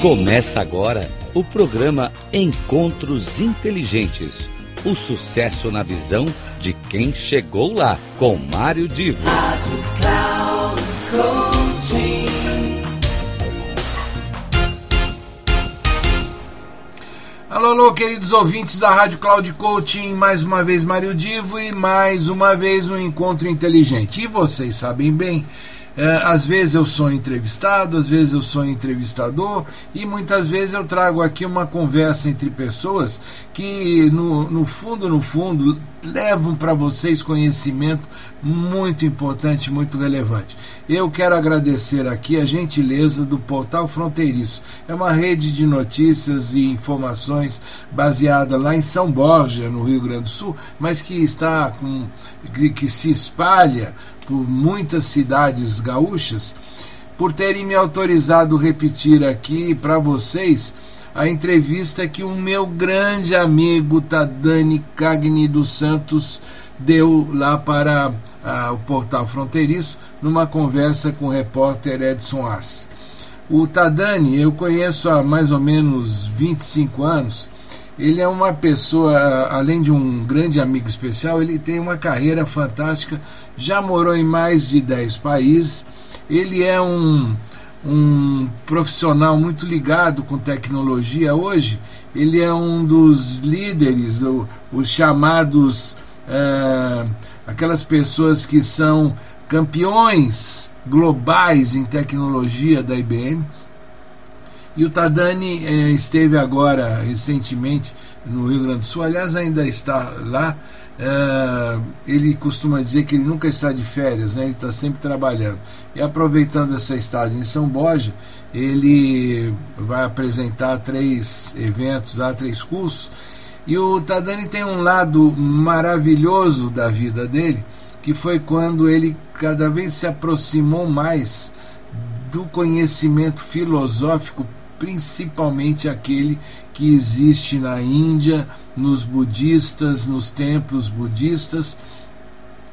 Começa agora o programa Encontros Inteligentes. O sucesso na visão de quem chegou lá, com Mário Divo. Rádio Cloud. Alô, alô, queridos ouvintes da Rádio Cloud Coaching, mais uma vez Mário Divo e mais uma vez um encontro inteligente. E vocês sabem bem às vezes eu sou entrevistado, às vezes eu sou entrevistador e muitas vezes eu trago aqui uma conversa entre pessoas que, no, no fundo, no fundo, levam para vocês conhecimento muito importante, muito relevante. Eu quero agradecer aqui a gentileza do Portal Fronteiriço. É uma rede de notícias e informações baseada lá em São Borja, no Rio Grande do Sul, mas que está com que, que se espalha por muitas cidades gaúchas, por terem me autorizado repetir aqui para vocês a entrevista que o meu grande amigo Tadani Cagni dos Santos deu lá para o portal fronteiriço numa conversa com o repórter Edson Ars. O Tadani eu conheço há mais ou menos 25 anos ele é uma pessoa, além de um grande amigo especial, ele tem uma carreira fantástica, já morou em mais de 10 países. Ele é um, um profissional muito ligado com tecnologia hoje. Ele é um dos líderes, os chamados, é, aquelas pessoas que são campeões globais em tecnologia da IBM. E o Tadani eh, esteve agora, recentemente, no Rio Grande do Sul, aliás, ainda está lá. Eh, ele costuma dizer que ele nunca está de férias, né? ele está sempre trabalhando. E aproveitando essa estada em São Borja, ele vai apresentar três eventos lá, três cursos. E o Tadani tem um lado maravilhoso da vida dele, que foi quando ele cada vez se aproximou mais do conhecimento filosófico principalmente aquele que existe na Índia, nos budistas, nos templos budistas.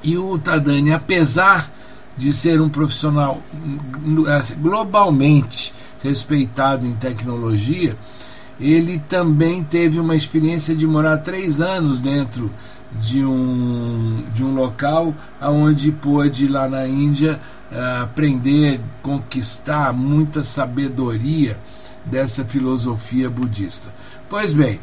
E o Tadani, apesar de ser um profissional assim, globalmente respeitado em tecnologia, ele também teve uma experiência de morar três anos dentro de um, de um local onde pôde, lá na Índia, eh, aprender, conquistar muita sabedoria dessa filosofia budista. Pois bem,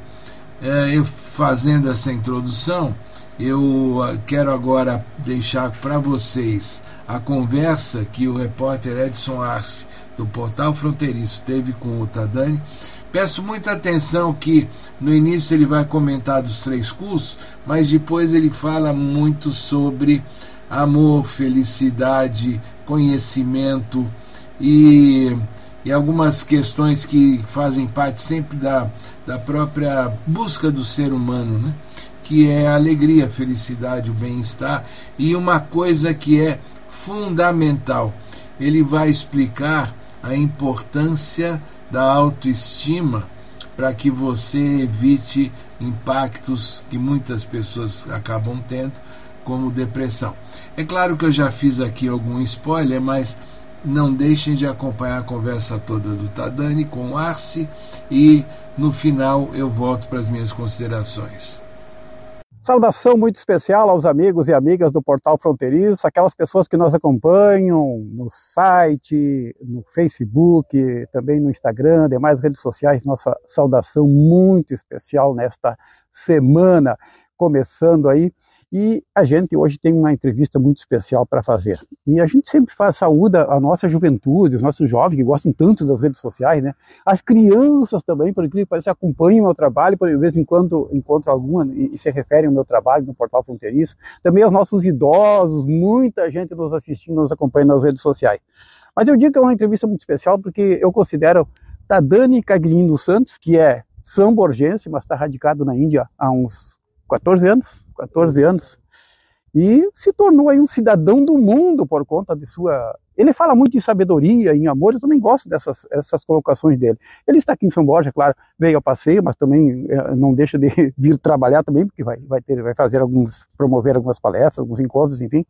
é, eu fazendo essa introdução, eu ah, quero agora deixar para vocês a conversa que o repórter Edson Arce, do Portal Fronteiriço, teve com o Tadani. Peço muita atenção que no início ele vai comentar dos três cursos, mas depois ele fala muito sobre amor, felicidade, conhecimento e e algumas questões que fazem parte sempre da, da própria busca do ser humano, né? que é a alegria, a felicidade, o bem-estar e uma coisa que é fundamental. Ele vai explicar a importância da autoestima para que você evite impactos que muitas pessoas acabam tendo, como depressão. É claro que eu já fiz aqui algum spoiler, mas não deixem de acompanhar a conversa toda do Tadani com o Arce e no final eu volto para as minhas considerações. Saudação muito especial aos amigos e amigas do Portal Fronteiriço, aquelas pessoas que nos acompanham no site, no Facebook, também no Instagram, demais redes sociais. Nossa saudação muito especial nesta semana, começando aí e a gente hoje tem uma entrevista muito especial para fazer. E a gente sempre faz saúda a nossa juventude, os nossos jovens que gostam tanto das redes sociais, né? As crianças também, por incrível que pareça, acompanham o meu trabalho, por vez em quando encontro alguma e, se referem ao meu trabalho no Portal Fronteiriço. Também aos nossos idosos, muita gente nos assistindo, nos acompanha nas redes sociais. Mas eu digo que é uma entrevista muito especial porque eu considero Tadani Caglin dos Santos, que é são borgense, mas está radicado na Índia há uns 14 anos, 14 anos, e se tornou aí um cidadão do mundo por conta de sua. Ele fala muito em sabedoria, em amor, eu também gosto dessas essas colocações dele. Ele está aqui em São Borja, claro, veio ao passeio, mas também é, não deixa de vir trabalhar também, porque vai, vai, ter, vai fazer alguns, promover algumas palestras, alguns encontros, enfim.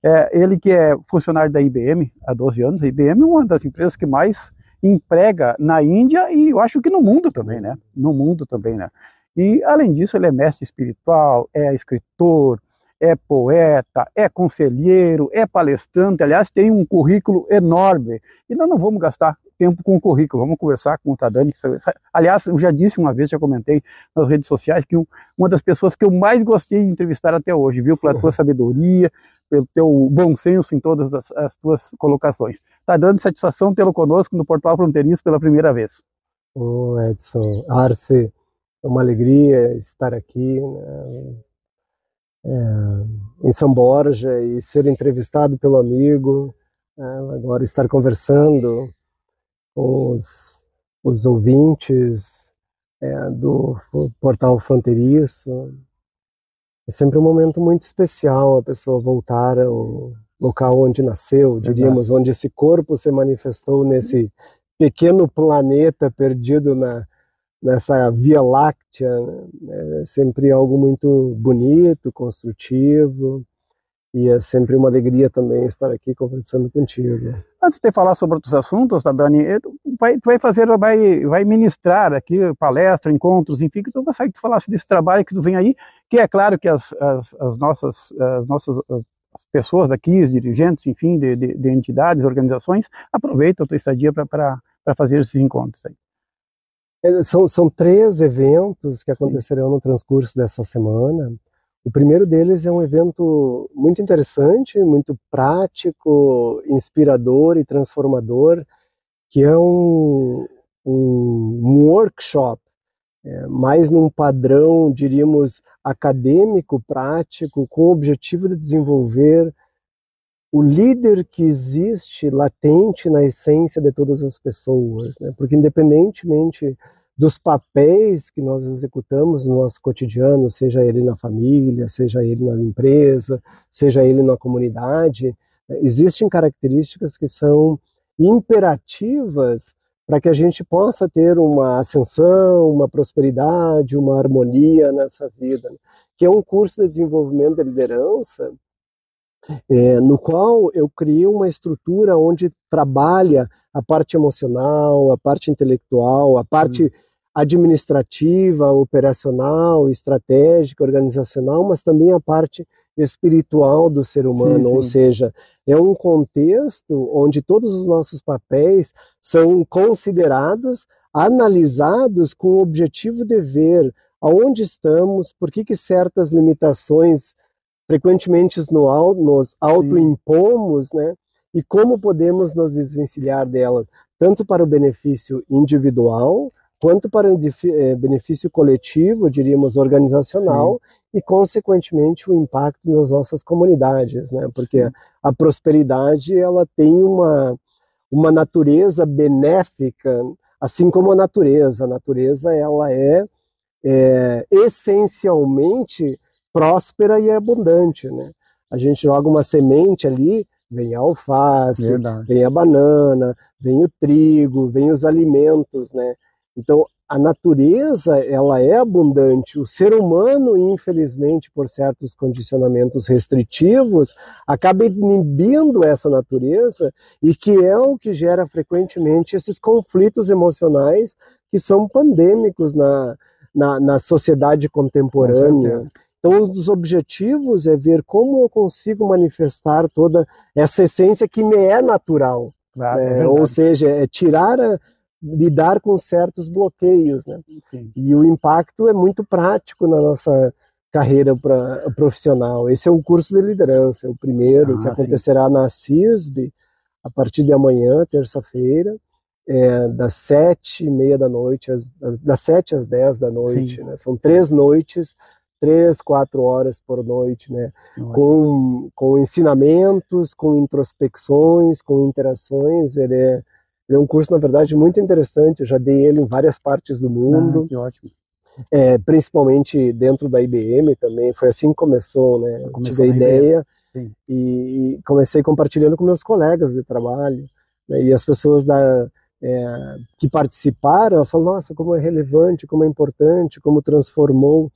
É, ele que é funcionário da IBM há 12 anos, a IBM é uma das empresas que mais emprega na Índia e eu acho que no mundo também, né? No mundo também, né? E além disso, ele é mestre espiritual, é escritor, é poeta, é conselheiro, é palestrante, aliás, tem um currículo enorme. E nós não vamos gastar tempo com o currículo, vamos conversar com o Tadani. Aliás, eu já disse uma vez, já comentei nas redes sociais, que uma das pessoas que eu mais gostei de entrevistar até hoje, viu, pela tua sabedoria, pelo teu bom senso em todas as, as tuas colocações. Está dando satisfação tê-lo conosco no Portal Fronteiriço pela primeira vez. Ô Edson, Arce, é uma alegria estar aqui. Né? é, em São Borja e ser entrevistado pelo amigo, é, agora estar conversando com os, os ouvintes é, do portal fronteiriço. É sempre um momento muito especial a pessoa voltar ao local onde nasceu, diríamos, onde esse corpo se manifestou nesse pequeno planeta perdido na, nessa Via Láctea, né? é sempre algo muito bonito, construtivo, e é sempre uma alegria também estar aqui conversando contigo. Antes de falar sobre outros assuntos, Dani, vai, vai fazer, vai, vai ministrar aqui palestra, encontros, enfim, que tu gostaria que tu falasse desse trabalho que tu vem aí, que é claro que as, as, as nossas, as nossas as pessoas daqui, os dirigentes, enfim, de, de, de entidades, organizações, aproveitam a tua estadia para fazer esses encontros aí. É, são, são três eventos que acontecerão Sim. no transcurso dessa semana. O primeiro deles é um evento muito interessante, muito prático, inspirador e transformador, que é um, um, um workshop, é, mais num padrão, diríamos, acadêmico, prático, com o objetivo de desenvolver o líder que existe latente na essência de todas as pessoas, né? porque independentemente dos papéis que nós executamos no nosso cotidiano, seja ele na família, seja ele na empresa, seja ele na comunidade, né? existem características que são imperativas para que a gente possa ter uma ascensão, uma prosperidade, uma harmonia nessa vida, né? que é um curso de desenvolvimento de liderança é, no qual eu criei uma estrutura onde trabalha a parte emocional, a parte intelectual, a parte hum. administrativa, operacional, estratégica, organizacional, mas também a parte espiritual do ser humano, sim, sim. ou seja, é um contexto onde todos os nossos papéis são considerados, analisados com o objetivo de ver aonde estamos, por que, que certas limitações frequentemente no, nos autoimpomos, né? E como podemos nos desvencilhar dela, tanto para o benefício individual, quanto para o eh, benefício coletivo, diríamos, organizacional, Sim. e, consequentemente, o impacto nas nossas comunidades, né? Porque Sim. a prosperidade, ela tem uma, uma natureza benéfica, assim como a natureza. A natureza, ela é, é essencialmente próspera e abundante, né? A gente joga uma semente ali, vem a alface, Verdade. vem a banana, vem o trigo, vem os alimentos, né? Então, a natureza, ela é abundante. O ser humano, infelizmente, por certos condicionamentos restritivos, acaba inibindo essa natureza e que é o que gera frequentemente esses conflitos emocionais que são pandêmicos na, na, na sociedade contemporânea. Então, um dos objetivos é ver como eu consigo manifestar toda essa essência que me é natural. Claro, é, é ou seja, é tirar, a, lidar com certos bloqueios. Né? E o impacto é muito prático na nossa carreira pra, profissional. Esse é o curso de liderança, é o primeiro, ah, que acontecerá sim. na CISB a partir de amanhã, terça-feira. É, das sete e meia da noite, às, das sete às dez da noite. Né? São três noites três, quatro horas por noite, né? Com, com ensinamentos, com introspecções, com interações. Ele é, ele é um curso, na verdade, muito interessante. Eu já dei ele em várias partes do mundo. Ah, que ótimo. É, principalmente dentro da IBM também. Foi assim que começou, né? Eu tive a ideia e, e, comecei compartilhando com meus colegas de trabalho. Né? E as pessoas da, é, que participaram, elas falam, nossa, como é relevante, como é importante, como transformou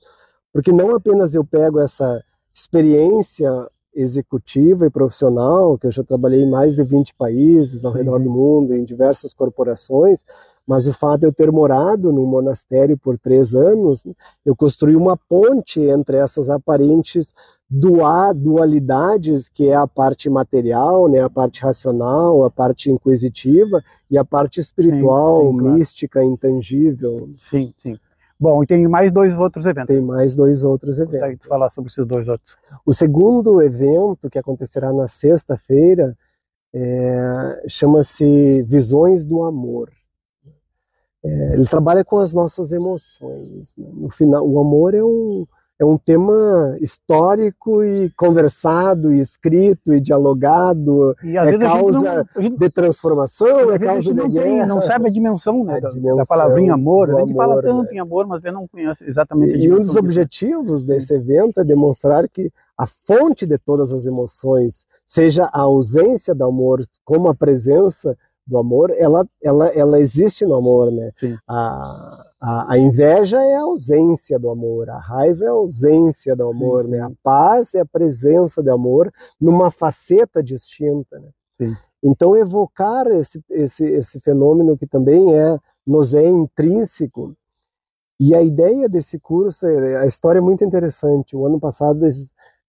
porque não apenas eu pego essa experiência executiva e profissional, que eu já trabalhei em mais de 20 países ao Sim. redor do mundo, em diversas corporações, mas o fato de eu ter morado num monastério por três anos, eu construí uma ponte entre essas aparentes dualidades, que é a parte material, né, a parte racional, a parte inquisitiva, e a parte espiritual, sim, sim, claro. mística, intangível. Sim, sim. Bom, e tem mais dois outros eventos. Tem mais dois outros eventos. Consegue falar sobre esses dois outros? O segundo evento, que acontecerá na sexta-feira, é, chama-se Visões do Amor. É, ele trabalha com as nossas emoções. Né? No final, o amor é um, é um tema histórico e conversado, e escrito, e dialogado, e, é causa não, gente, de transformação, é causa de não guerra. Tem, não sabe a dimensão, né, a da, dimensão da, palavrinha amor. A gente amor, fala tanto né? em amor, mas não conhece exatamente a dimensão. E um dos objetivos desse evento é demonstrar que a fonte de todas as emoções, seja a ausência do amor como a presença do amor, ela, ela, ela existe no amor, né? Sim. A, a, a, inveja é a ausência do amor, a raiva é a ausência do amor, sim, né? A paz é a presença do amor numa faceta distinta, né? Sim. Então evocar esse, esse, esse fenômeno que também é nos é intrínseco e a ideia desse curso, a história é muito interessante. O ano passado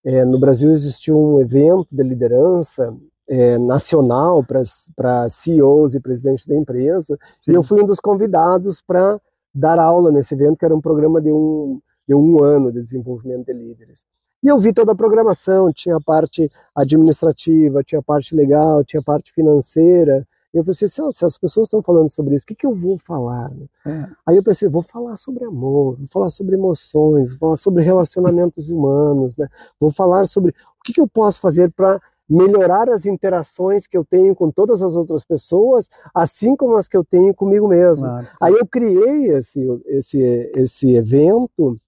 é, no Brasil existiu um evento de liderança é, nacional para CEOs e presidentes da empresa. Sim. E eu fui um dos convidados para dar aula nesse evento, que era um programa de um, de um ano de desenvolvimento de líderes. E eu vi toda a programação, tinha a parte administrativa, tinha a parte legal, tinha a parte financeira. E eu pensei, assim, se as pessoas estão falando sobre isso, o que, que eu vou falar? É. Aí eu pensei, vou falar sobre amor, vou falar sobre emoções, vou falar sobre relacionamentos humanos, né? vou falar sobre o que, que eu posso fazer para melhorar as interações que eu tenho com todas as outras pessoas, assim como as que eu tenho comigo mesmo. Claro. Aí eu criei esse, esse, esse evento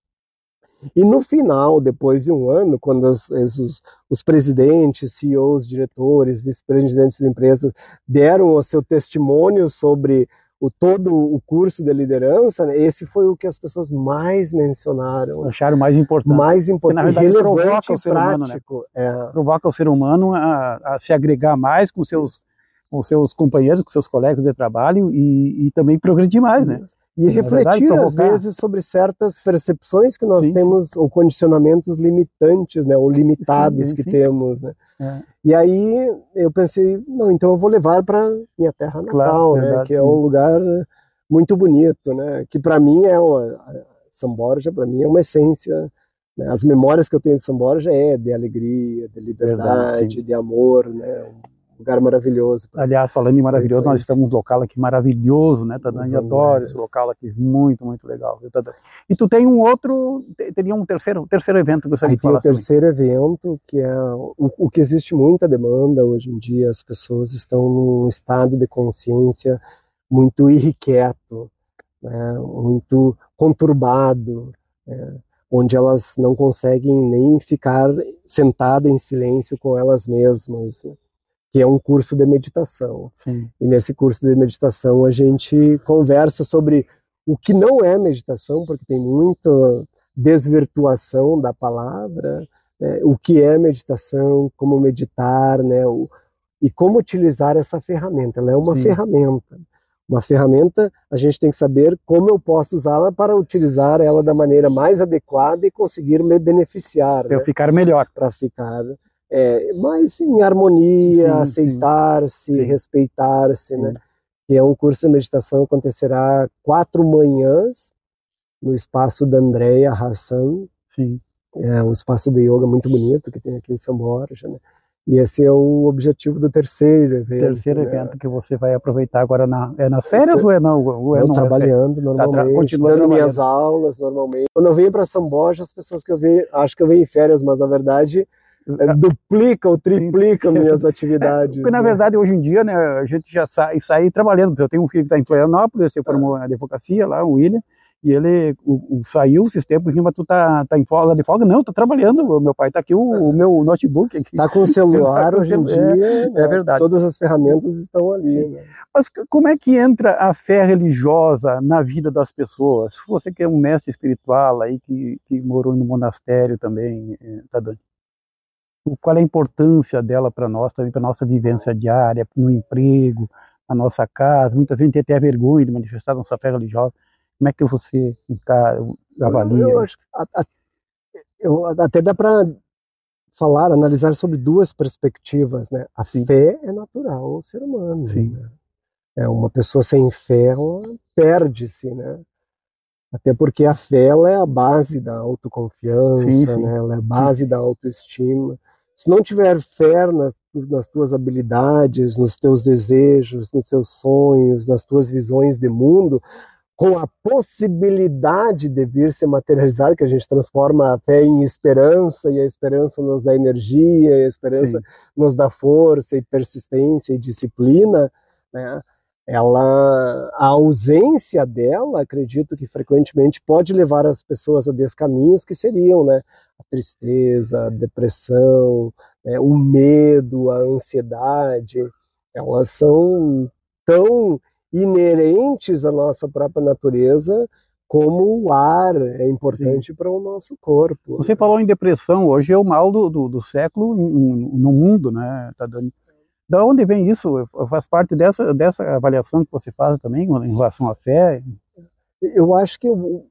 e no final, depois de um ano, quando os, os, os presidentes, CEOs, diretores, vice-presidentes de empresas deram o seu testemunho sobre o todo o curso de liderança, né, esse foi o que as pessoas mais mencionaram. Acharam mais importante. Mais importante, Porque, na verdade, provoca o ser humano, né? É. Provoca o ser humano a, a, se agregar mais com seus com seus companheiros, com seus colegas de trabalho e, e também progredir mais, né? E na refletir, verdade, às vezes, sobre certas percepções que nós sim, temos, sim. ou condicionamentos limitantes, né, ou limitados sim, que temos, né? É. E aí eu pensei, não, então eu vou levar para minha terra natal, claro, né, verdade, que é um lugar muito bonito, né, que para mim é uma São Borja, para mim é uma essência. Né, as memórias que eu tenho de São Borja é de alegria, de liberdade, verdade, de amor, né, lugar maravilhoso. Aliás, falando em maravilhoso, nós estamos num local aqui maravilhoso, né, Tadã? Eu adoro esse local aqui, muito, muito legal. E tu tem um outro, teria um terceiro, terceiro evento que você Aí tem o terceiro evento, que é o, o que existe muita demanda hoje em dia, as pessoas estão num estado de consciência muito irrequieto, né, muito conturbado, né, onde elas não conseguem nem ficar sentadas em silêncio com elas mesmas. Né que é um curso de meditação. Sim. E nesse curso de meditação a gente conversa sobre o que não é meditação, porque tem muita desvirtuação da palavra, né? o que é meditação, como meditar, né? O, e como utilizar essa ferramenta. Ela é uma Sim. ferramenta. Uma ferramenta, a gente tem que saber como eu posso usá-la para utilizar ela da maneira mais adequada e conseguir me beneficiar. Para né? eu ficar melhor. Para ficar é, mas em harmonia, aceitar-se, respeitar-se, né? Que é um curso de meditação acontecerá quatro manhãs no espaço da Andrea Hassan. Sim. É um espaço de yoga muito bonito que tem aqui em São Borja, né? E esse é o objetivo do terceiro evento. Terceiro né? evento que você vai aproveitar agora na, é nas férias ou é não? Ou é não trabalhando é normalmente, tá, dando minhas aulas normalmente. Quando eu venho para São Borja, as pessoas que eu vejo, acho que eu venho em férias, mas na verdade é, duplica ou triplica minhas atividades. É, porque, na né? verdade, hoje em dia, né, a gente já sai, sai trabalhando. Eu tenho um filho que está em Florianópolis, você formou na advocacia lá, o William, e ele o, o, saiu esses tempos, mas tu tá, tá em folga de folga? Não, tá trabalhando. O meu pai tá aqui, o, o meu notebook aqui. Tá com o celular hoje em dia. É, né? é, verdade. Todas as ferramentas estão ali. Né? Mas como é que entra a fé religiosa na vida das pessoas? Você que é um mestre espiritual aí, que, que morou no monastério também, tá dando? Qual é a importância dela para nós, também para nossa vivência diária, no emprego, na nossa casa. Muita gente tem até vergonha de manifestar nossa fé religiosa. Como é que você avalia? Eu, acho, eu, até dá para falar, analisar sobre duas perspectivas, né? A Sim. fé é natural ao ser humano. Sim. Né? É uma pessoa sem fé, ela perde-se, né? Até porque a fé ela é a base da autoconfiança, sim, sim. Né? ela é a base da autoestima. Se não tiver fé nas, nas tuas habilidades, nos teus desejos, nos teus sonhos, nas tuas visões de mundo, com a possibilidade de vir se materializar, que a gente transforma a fé em esperança, e a esperança nos dá energia, e a esperança Sim. nos dá força e persistência e disciplina, né? Ela a ausência dela acredito que frequentemente pode levar as pessoas a descaminhos que seriam né a tristeza a depressão né, o medo a ansiedade elas são tão inerentes à nossa própria natureza como o ar é importante para o nosso corpo. Você falou em depressão, hoje é o mal do, do, do século no mundo, né, tá dando da onde vem isso? Faz parte dessa, dessa avaliação que você faz também em relação à fé? Eu acho que eu,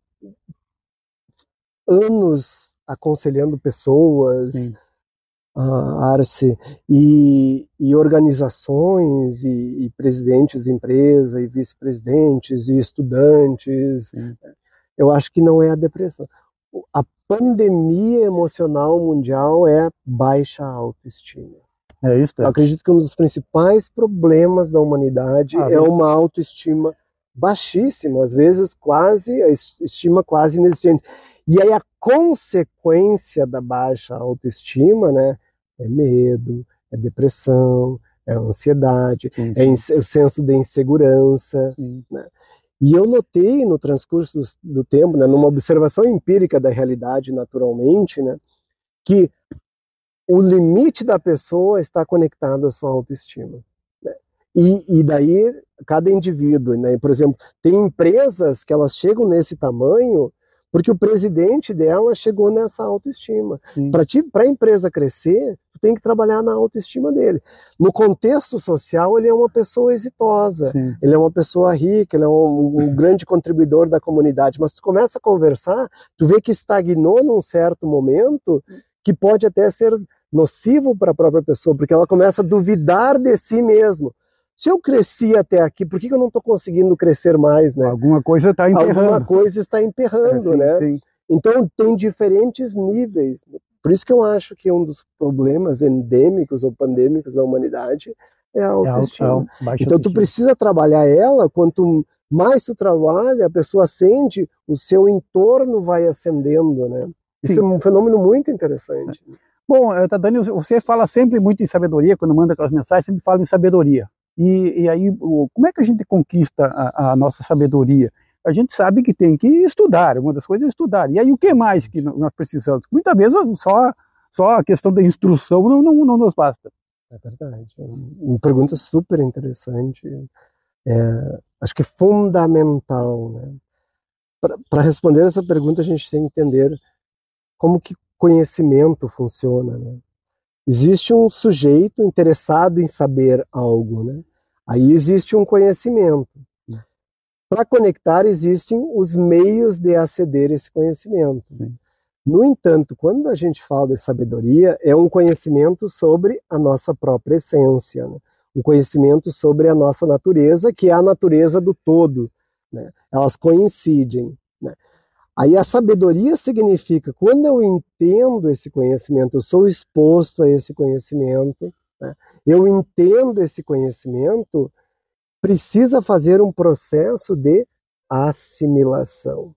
anos aconselhando pessoas, uh, Arce, e, e organizações, e, e, presidentes de empresa, e vice-presidentes, e estudantes. Sim. Eu acho que não é a depressão. A pandemia emocional mundial é baixa autoestima. É isso. É. Eu acredito que um dos principais problemas da humanidade ah, é uma autoestima baixíssima, às vezes quase, a estima quase inexistente. E aí a consequência da baixa autoestima, né, é medo, é depressão, é ansiedade, sim, sim. é o senso de insegurança, né? E eu notei no transcurso do, do tempo, né, numa observação empírica da realidade naturalmente, né, que o limite da pessoa está conectado à sua autoestima. Né? E, e daí, cada indivíduo, né? por exemplo, tem empresas que elas chegam nesse tamanho porque o presidente dela chegou nessa autoestima. Para a empresa crescer, tu tem que trabalhar na autoestima dele. No contexto social, ele é uma pessoa exitosa, Sim. ele é uma pessoa rica, ele é um, um, grande contribuidor da comunidade. Mas tu começa a conversar, tu vê que estagnou num certo momento, que pode até ser nocivo para a própria pessoa, porque ela começa a duvidar de si mesmo. Se eu cresci até aqui, por que, eu não estou conseguindo crescer mais, né? Alguma coisa está emperrando. Alguma coisa está emperrando, é, sim, né? Sim. Então tem diferentes níveis. Por isso que eu acho que um dos problemas endêmicos ou pandêmicos da humanidade é a autoestima. É, é, então tu precisa trabalhar ela, quanto mais tu trabalha, a pessoa sente, o seu entorno vai ascendendo, né? Isso Sim. é um fenômeno muito interessante. Bom, eh, Dani, você fala sempre muito em sabedoria, quando manda aquelas mensagens, sempre fala em sabedoria. E, e aí, como é que a gente conquista a, a, nossa sabedoria? A gente sabe que tem que estudar, uma das coisas é estudar. E aí, o que mais que nós precisamos? Muitas vezes só, só a questão da instrução não, não, não nos basta. É verdade. É uma pergunta super interessante. É, acho que fundamental. Né? Para responder essa pergunta, a gente tem que entender como que conhecimento funciona. Né? Existe um sujeito interessado em saber algo, né? aí existe um conhecimento. Para conectar, existem os meios de aceder a esse conhecimento. Sim. No entanto, quando a gente fala de sabedoria, é um conhecimento sobre a nossa própria essência, né? um conhecimento sobre a nossa natureza, que é a natureza do todo. Né? Elas coincidem. Né? Aí a sabedoria significa quando eu entendo esse conhecimento, eu sou exposto a esse conhecimento, né? eu entendo esse conhecimento, precisa fazer um processo de assimilação.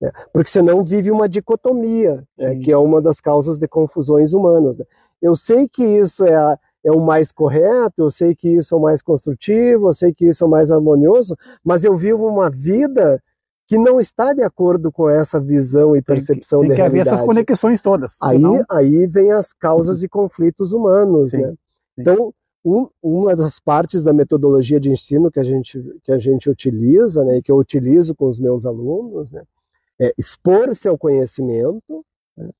Né? Porque senão vive uma dicotomia, né? que é uma das causas de confusões humanas. Né? Eu sei que isso é, a, é o mais correto, eu sei que isso é o mais construtivo, eu sei que isso é o mais harmonioso, mas eu vivo uma vida que não está de acordo com essa visão e percepção tem que, tem que haver essas conexões todas. Aí, senão... aí vem as causas e conflitos humanos, sim, né? Sim. Então, um, uma das partes da metodologia de ensino que a gente, que a gente utiliza, né, e que eu utilizo com os meus alunos, né, é expor seu conhecimento né,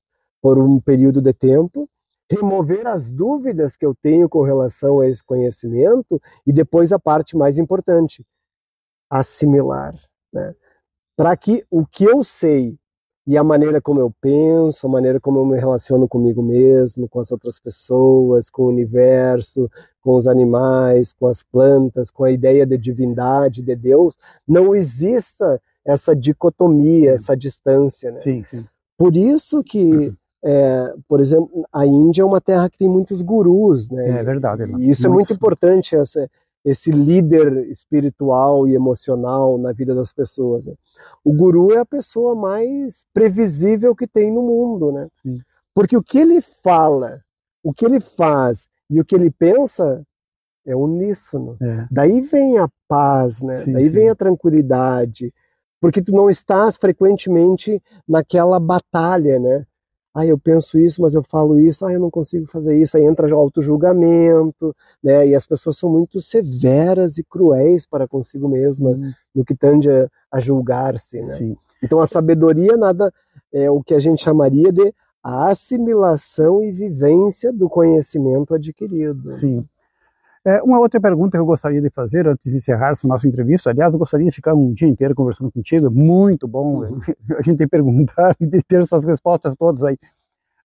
por um período de tempo remover as dúvidas que eu tenho com relação a esse conhecimento e depois a parte mais importante, assimilar, né? Para que o que eu sei e a maneira como eu penso, a maneira como eu me relaciono comigo mesmo, com as outras pessoas, com o universo, com os animais, com as plantas, com a ideia de divindade, de Deus, não exista essa dicotomia, essa distância. Né? Sim, sim. Por isso que, é, por exemplo, a Índia é uma terra que tem muitos gurus. Né? É verdade. E isso é muito importante, essa, esse líder espiritual e emocional na vida das pessoas. Né? O guru é a pessoa mais previsível que tem no mundo, né? Sim. Porque o que ele fala, o que ele faz e o que ele pensa é uníssono. É. Daí vem a paz, né? Sim, Daí sim. vem a tranquilidade, porque tu não estás frequentemente naquela batalha, né? Ah, eu penso isso, mas eu falo isso, ah, eu não consigo fazer isso. Aí entra o auto-julgamento, né? E as pessoas são muito severas e cruéis para consigo mesma no que tende a, a julgar-se, né? sim. Então a sabedoria nada é o que a gente chamaria de a assimilação e vivência do conhecimento adquirido. Sim. É, uma outra pergunta que eu gostaria de fazer antes de encerrar essa nossa entrevista, aliás, eu gostaria de ficar um dia inteiro conversando contigo, muito bom Uhum. a gente perguntar e ter essas respostas todas aí.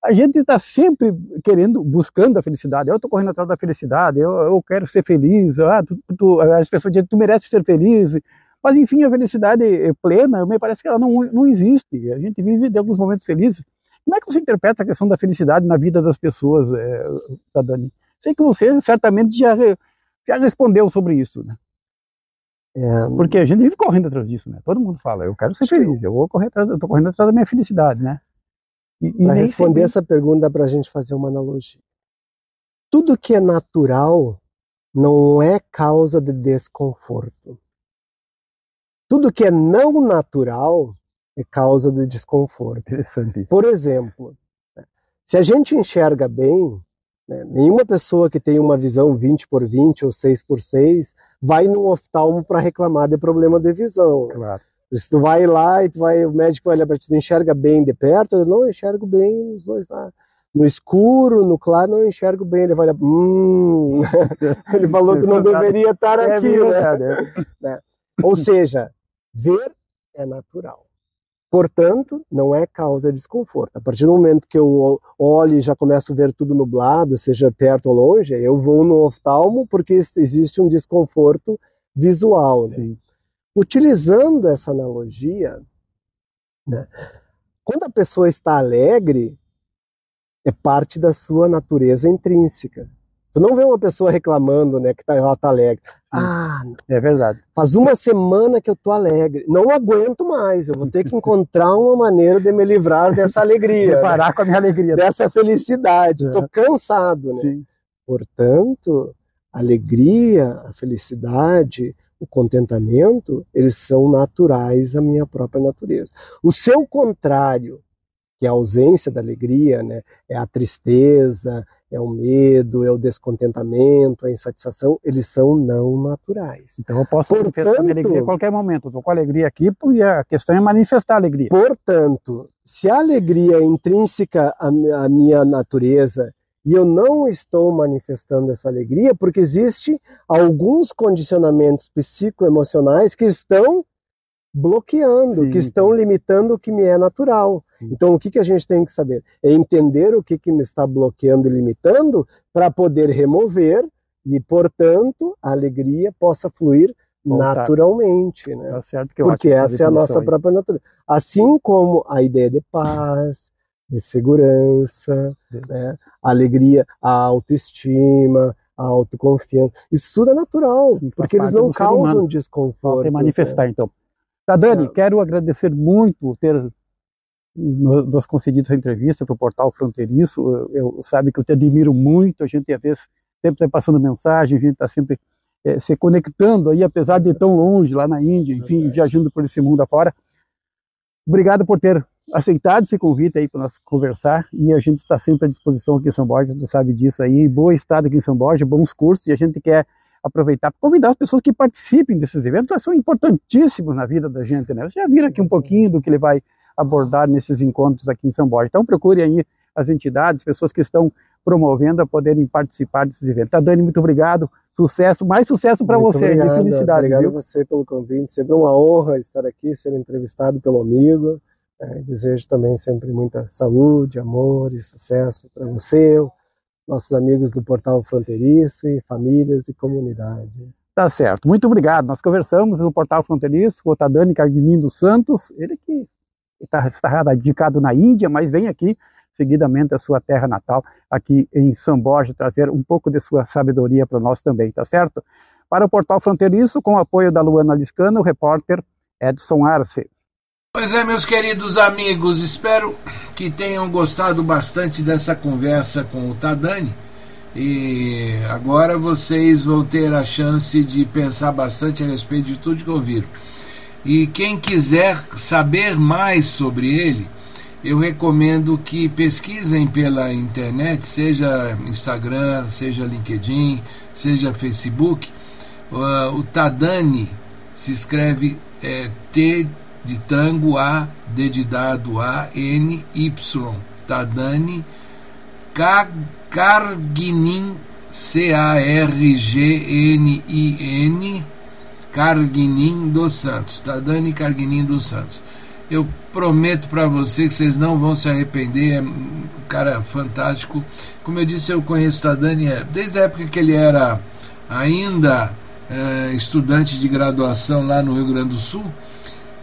A gente está sempre querendo, buscando a felicidade. Eu estou correndo atrás da felicidade, eu, eu quero ser feliz. Ah, tu, tu, as pessoas dizem, tu merece ser feliz. Mas, enfim, a felicidade é plena, me parece que ela não, não existe. A gente vive de alguns momentos felizes. Como é que você interpreta a questão da felicidade na vida das pessoas, é, Dani? Sei que você certamente já, já respondeu sobre isso, né? É, Porque a gente vive correndo atrás disso, né? Todo mundo fala, eu quero ser feliz, eu vou correr atrás, eu tô correndo atrás da minha felicidade, né? Para responder sempre- essa pergunta, para a gente fazer uma analogia. Tudo que é natural não é causa de desconforto. Tudo que é não natural é causa de desconforto. Interessante isso. Por exemplo, né, se a gente enxerga bem, né, nenhuma pessoa que tem uma visão 20 por 20 ou 6 por 6 vai num oftalmo para reclamar de problema de visão. né? Claro. Se tu vai lá e tu vai, o médico vai olhar para ti, tu enxerga bem de perto? Eu não enxergo bem nos dois lados. No escuro, no claro, não enxergo bem. Ele vai olhar, hum, ele falou que não deveria estar É aqui, né? verdade, é. Ou seja, ver é natural. Portanto, não é causa de desconforto. A partir do momento que eu olho e já começo a ver tudo nublado, seja perto ou longe, eu vou no oftalmo porque existe um desconforto visual. Né? Utilizando essa analogia, né, quando a pessoa está alegre, é parte da sua natureza intrínseca. Tu não vê uma pessoa reclamando, né, que tá, ela tá alegre. Ah, É verdade. faz uma semana que eu tô alegre. Não aguento mais. Eu vou ter que encontrar uma maneira de me livrar dessa alegria, né, Parar com a minha alegria. dessa felicidade. É. Tô cansado, né? Sim. Portanto, a alegria, a felicidade, o contentamento, eles são naturais à minha própria natureza. O seu contrário, que é a ausência da alegria, né, é a tristeza, é o medo, é o descontentamento, a insatisfação, eles são não naturais. Então eu posso Portanto- manifestar minha alegria a qualquer momento. Eu tô com alegria aqui, porque a questão é manifestar a alegria. Portanto, se a alegria é intrínseca à minha natureza e eu não estou manifestando essa alegria, porque existe alguns condicionamentos psicoemocionais que estão bloqueando, Sim, que estão limitando o que me é natural. Sim. Então, o que, que a gente tem que saber? É entender o que, que me está bloqueando e limitando para poder remover e, portanto, a alegria possa fluir Voltar. naturalmente. Né? Tá certo que eu porque essa é a nossa aí. própria natureza. Assim como a ideia de paz, de segurança, né, a alegria, a autoestima, a autoconfiança, isso tudo é natural, Sim, porque eles não causam desconforto. É né? manifestar, então. Tá, Dani, É. quero agradecer muito ter no- nos concedido essa entrevista para o Portal Fronteiriço. Eu, eu sabe que eu te admiro muito, a gente às vezes sempre está passando mensagem, a gente está sempre eh, se conectando aí, apesar de tão longe, lá na Índia, enfim, viajando por esse mundo afora. Obrigado por ter aceitado esse convite aí para nós conversar e a gente está sempre à disposição aqui em São Borja, tu sabe disso aí, boa estada aqui em São Borja, bons cursos e a gente quer aproveitar para convidar as pessoas que participem desses eventos, são importantíssimos na vida da gente, né? Vocês já viram aqui um pouquinho do que ele vai abordar nesses encontros aqui em São Borja. Então procure aí as entidades, pessoas que estão promovendo a poderem participar desses eventos. Tá, Dani, muito obrigado. Sucesso, mais sucesso para você, obrigado, de felicidade. Obrigado viu? a você pelo convite, sempre uma honra estar aqui, ser entrevistado pelo amigo. É, desejo também sempre muita saúde, amor e sucesso para você, nossos amigos do Portal Fronteiriço e famílias e comunidade. Tá certo, muito obrigado. Nós conversamos no Portal Fronteiriço com o Tadani Carguinin dos Santos, ele que está, está radicado na Índia, mas vem aqui seguidamente a sua terra natal, aqui em São Borja, trazer um pouco de sua sabedoria para nós também, tá certo? Para o Portal Fronteiriço, com o apoio da Luana Liscano, o repórter Edson Arce. Pois é, meus queridos amigos, espero que tenham gostado bastante dessa conversa com o Tadani. E agora vocês vão ter a chance de pensar bastante a respeito de tudo que ouviram. E quem quiser saber mais sobre ele, eu recomendo que pesquisem pela internet, seja Instagram, seja LinkedIn, seja Facebook. Uh, o Tadani se escreve é, T de tango A, D de dado A, N, Y. Tadani Carguinin, C-A-R-G-N-I-N, Carguinin dos Santos. Tadani Carguinin dos Santos. Eu prometo para você que vocês não vão se arrepender. É um cara fantástico. Como eu disse, eu conheço Tadani desde a época que ele era ainda é, estudante de graduação lá no Rio Grande do Sul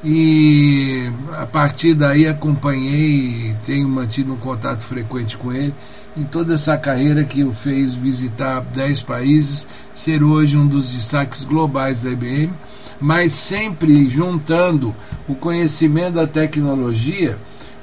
e a partir daí acompanhei e tenho mantido um contato frequente com ele em toda essa carreira que o fez visitar 10 países, ser hoje um dos destaques globais da IBM, mas sempre juntando o conhecimento da tecnologia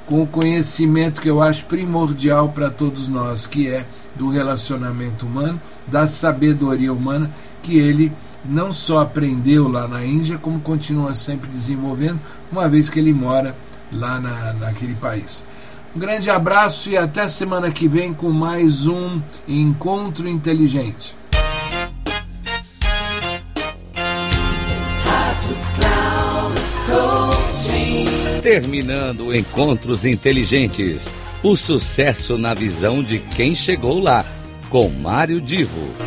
com o conhecimento que eu acho primordial para todos nós, que é do relacionamento humano, da sabedoria humana que ele não só aprendeu lá na Índia, como continua sempre desenvolvendo, uma vez que ele mora lá na, naquele país. Um grande abraço e até semana que vem com mais um Encontro Inteligente. Terminando Encontros Inteligentes. O sucesso na visão de quem chegou lá, com Mário Divo.